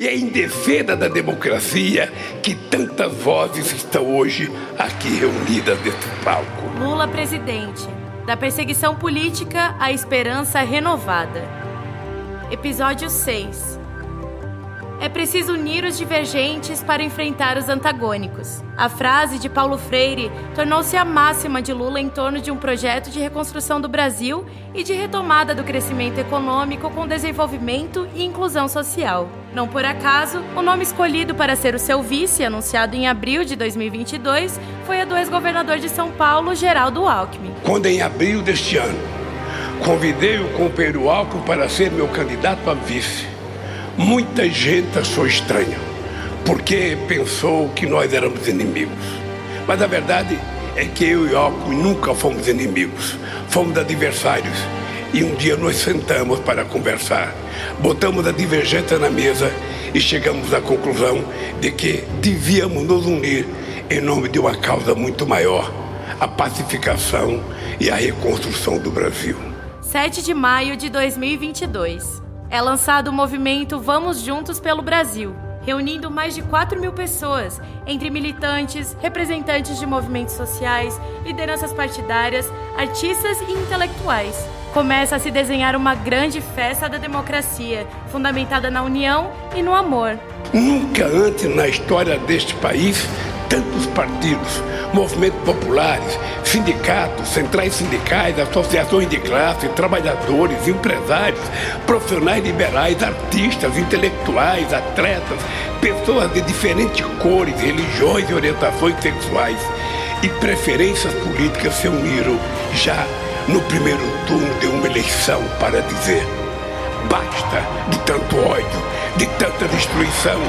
E é em defesa da democracia que tantas vozes estão hoje aqui reunidas nesse palco. Lula presidente. Da perseguição política à esperança renovada. Episódio 6. É preciso unir os divergentes para enfrentar os antagônicos. A frase de Paulo Freire tornou-se a máxima de Lula em torno de um projeto de reconstrução do Brasil e de retomada do crescimento econômico com desenvolvimento e inclusão social. Não por acaso, o nome escolhido para ser o seu vice, anunciado em abril de 2022, foi a do ex-governador de São Paulo, Geraldo Alckmin. Quando em abril deste ano convidei o companheiro Alckmin para ser meu candidato a vice, Muita gente achou estranho, porque pensou que nós éramos inimigos. Mas a verdade é que eu e Alckmin nunca fomos inimigos, fomos adversários. E um dia nós sentamos para conversar, botamos a divergência na mesa e chegamos à conclusão de que devíamos nos unir em nome de uma causa muito maior, a pacificação e a reconstrução do Brasil. 7 de maio de 2022 é lançado o movimento Vamos Juntos pelo Brasil, reunindo mais de 4 mil pessoas, entre militantes, representantes de movimentos sociais, lideranças partidárias, artistas e intelectuais. Começa a se desenhar uma grande festa da democracia, fundamentada na união e no amor. Nunca antes na história deste país tantos partidos, movimentos populares, sindicatos, centrais sindicais, associações de classe, trabalhadores, empresários, profissionais liberais, artistas, intelectuais, atletas, pessoas de diferentes cores, religiões e orientações sexuais e preferências políticas se uniram já no primeiro turno de uma eleição para dizer basta de tanto ódio, de tanta destruição,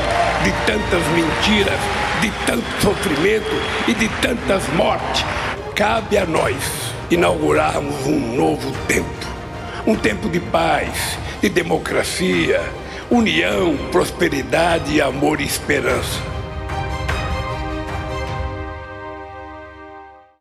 de tantas mentiras, de tanto sofrimento e de tantas mortes. Cabe a nós inaugurarmos um novo tempo. Um tempo de paz, de democracia, união, prosperidade, amor e esperança